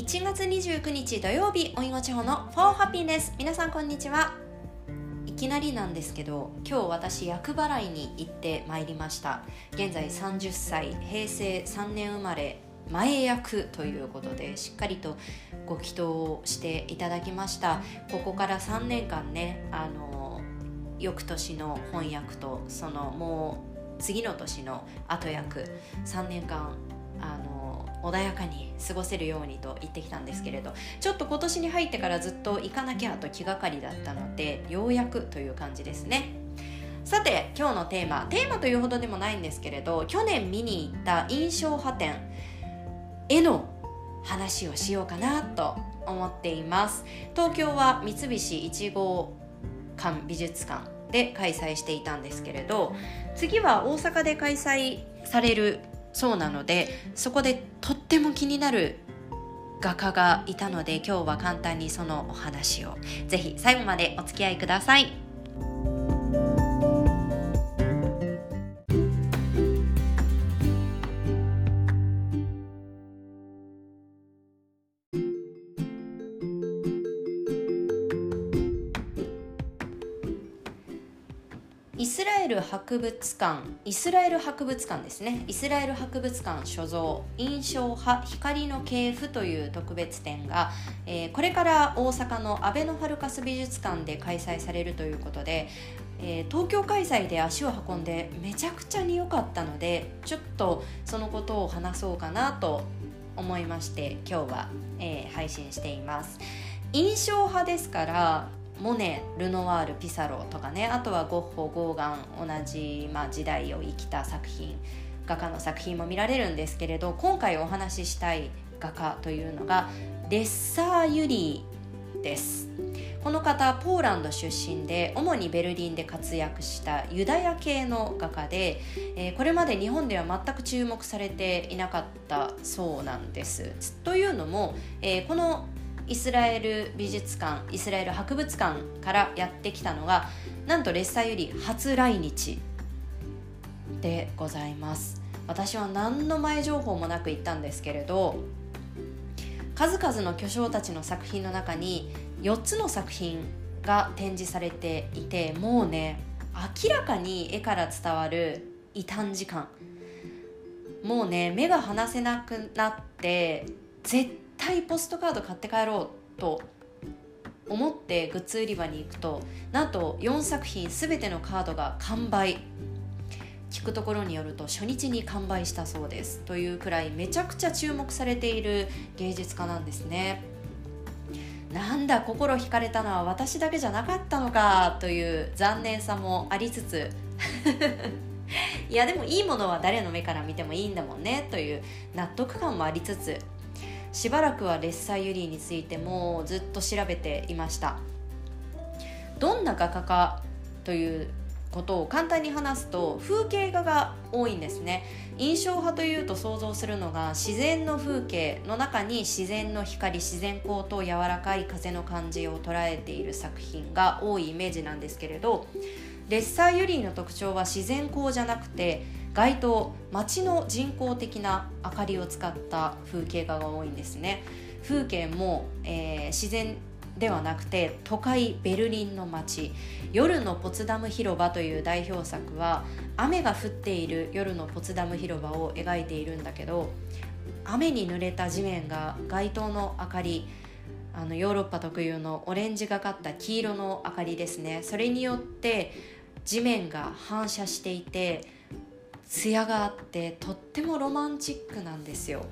1月29日土曜日おいご地方の For Happiness 皆さんこんにちは。いきなりなんですけど今日私厄払いに行ってまいりました。現在30歳平成3年生まれ前役ということでしっかりとご祈祷をしていただきました。ここから3年間ねあの翌年の翻訳とそのもう次の年の後役3年間あの穏やかに過ごせるようにと言ってきたんですけれどちょっと今年に入ってからずっと行かなきゃと気がかりだったのでようやくという感じですね。さて今日のテーマ。テーマというほどでもないんですけれど去年見に行った印象派展。絵の話をしようかなと思っています。東京は三菱1号館美術館で開催していたんですけれど次は大阪で開催されるそうなのでそこでとっても気になる画家がいたので今日は簡単にそのお話をぜひ最後までお付き合いください。イスラエル博物館イスラエル博物館ですね。イスラエル博物館所蔵印象派光の系譜という特別展が、えー、これから大阪のアベノハルカス美術館で開催されるということで、えー、東京開催で足を運んでめちゃくちゃに良かったのでちょっとそのことを話そうかなと思いまして今日は、えー、配信しています。印象派ですからモネルノワールピサロとかねあとはゴッホゴーガン同じ、まあ、時代を生きた作品画家の作品も見られるんですけれど今回お話ししたい画家というのがレッサー・ユリーですこの方ポーランド出身で主にベルリンで活躍したユダヤ系の画家で、えー、これまで日本では全く注目されていなかったそうなんです。というのも、えー、このイスラエル美術館イスラエル博物館からやってきたのがなんとレッサーより初来日でございます。私は何の前情報もなく行ったんですけれど数々の巨匠たちの作品の中に4つの作品が展示されていてもうね明らかに絵から伝わる異端時間。もうね目が離せなくなって絶対ポストカード買って帰ろうと思ってグッズ売り場に行くとなんと4作品全てのカードが完売。聞くところによると初日に完売したそうです。というくらいめちゃくちゃ注目されている芸術家なんですね。なんだ心惹かれたのは私だけじゃなかったのか。という残念さもありつつ。いやでもいいものは誰の目から見てもいいんだもんね。という納得感もありつつ。しばらくはレッサーユリーについてもずっと調べていました。どんな画家かということを簡単に話すと風景画が多いんですね。印象派というと想像するのが自然の風景の中に自然の光自然光と柔らかい風の感じを捉えている作品が多いイメージなんですけれどレッサーユリーの特徴は自然光じゃなくて街灯街の人工的な明かりを使った風景画が多いんですね。風景も、えー、自然ではなくて都会ベルリンの街。夜のポツダム広場という代表作は雨が降っている夜のポツダム広場を描いているんだけど雨に濡れた地面が街灯の明かりあのヨーロッパ特有のオレンジがかった黄色の明かりですね。それによって地面が反射していて艶があってとってもロマンチックなんですよ。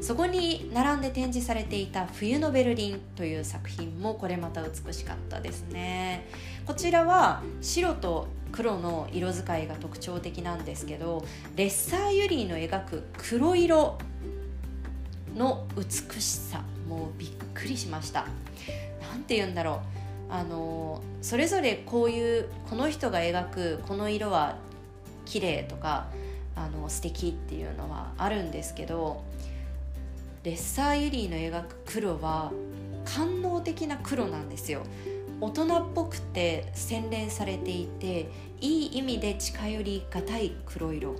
そこに並んで展示されていた「冬のベルリン」という作品もこれまた美しかったですね。こちらは白と黒の色使いが特徴的なんですけどレッサーユリーの描く黒色の美しさもうびっくりしました。何て言うんだろう。あのそれぞれこういうこの人が描くこの色は綺麗とかあの素敵っていうのはあるんですけどレッサーユリーの描く黒は官能的な黒なんですよ。大人っぽくて洗練されていていい意味で近寄りがたい黒色。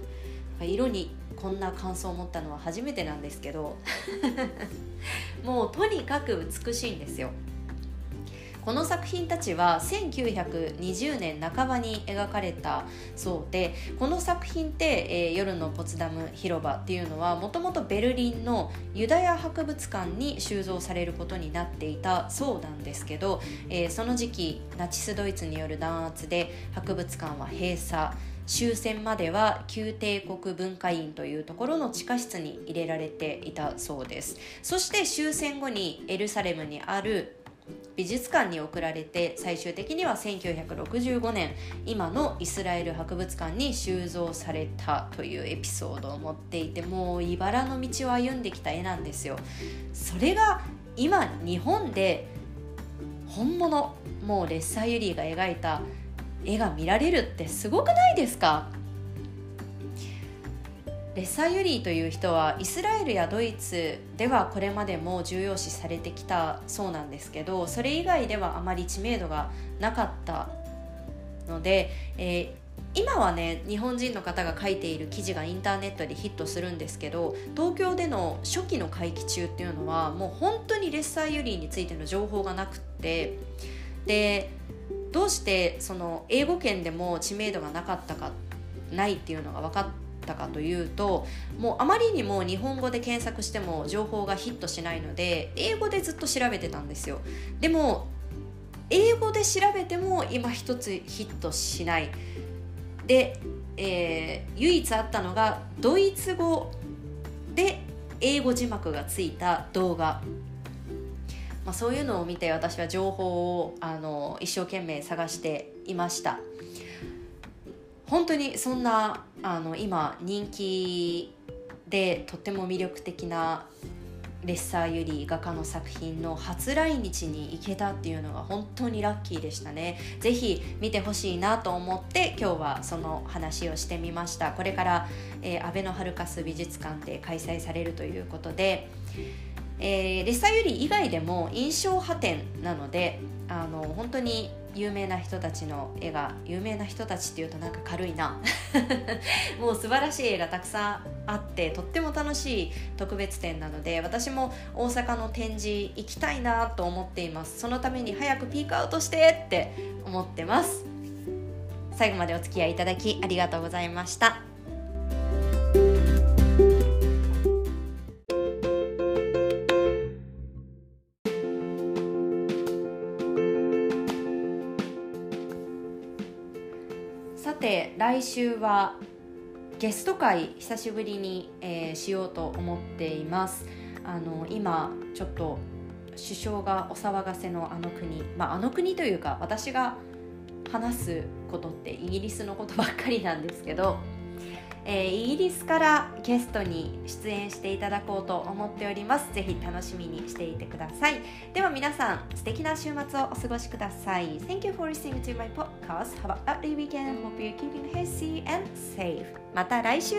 色にこんな感想を持ったのは初めてなんですけど もうとにかく美しいんですよ。この作品たちは1920年半ばに描かれたそうでこの作品って、えー、夜のポツダム広場っていうのはもともとベルリンのユダヤ博物館に収蔵されることになっていたそうなんですけど、えー、その時期ナチスドイツによる弾圧で博物館は閉鎖。終戦までは旧帝国文化院というところの地下室に入れられていたそうです。そして終戦後にエルサレムにある美術館に送られて最終的には1965年今のイスラエル博物館に収蔵されたというエピソードを持っていてもう茨の道を歩んできた絵なんですよ。それが今日本で本物もうレッサーユリーが描いた絵が見られるってすごくないですか？レッサーユリーという人はイスラエルやドイツではこれまでも重要視されてきたそうなんですけどそれ以外ではあまり知名度がなかったので、えー、今はね日本人の方が書いている記事がインターネットでヒットするんですけど東京での初期の回帰中っていうのはもう本当にレッサーユリーについての情報がなくってでどうしてその英語圏でも知名度がなかったかないっていうのが分かってったかというともうあまりにも日本語で検索しても情報がヒットしないので英語でずっと調べてたんですよ。でも英語で調べても今一つヒットしない。で、えー、唯一あったのがドイツ語で英語字幕がついた動画。まあ、そういうのを見て私は情報をあの一生懸命探していました。本当にそんなあの今人気でとっても魅力的なレッサーユリ画家の作品の初来日に行けたっていうのが本当にラッキーでしたね。ぜひ見てほしいなと思って今日はその話をしてみました。これから、えー、アベノハルカス美術館で開催されるということで、えー、レッサーユリ以外でも印象派展なのであの本当に有名な人たちの絵が有名な人たちっていうとなんか軽いな。もう素晴らしい絵がたくさんあってとっても楽しい特別展なので私も大阪の展示行きたいなと思っています。そのために早くピークアウトしてって思ってます。最後までお付き合いいただきありがとうございました。来週はゲスト会久しぶりに、えー、しようと思っています。あの今ちょっと首相がお騒がせのあの国、まあ、あの国というか私が話すことってイギリスのことばっかりなんですけどえー、イギリスからゲストに出演していただこうと思っておりますぜひ楽しみにしていてくださいでは皆さん素敵な週末をお過ごしください Thank you for listening to my podcast Have a lovely weekend Hope you're keeping healthy and safe また来週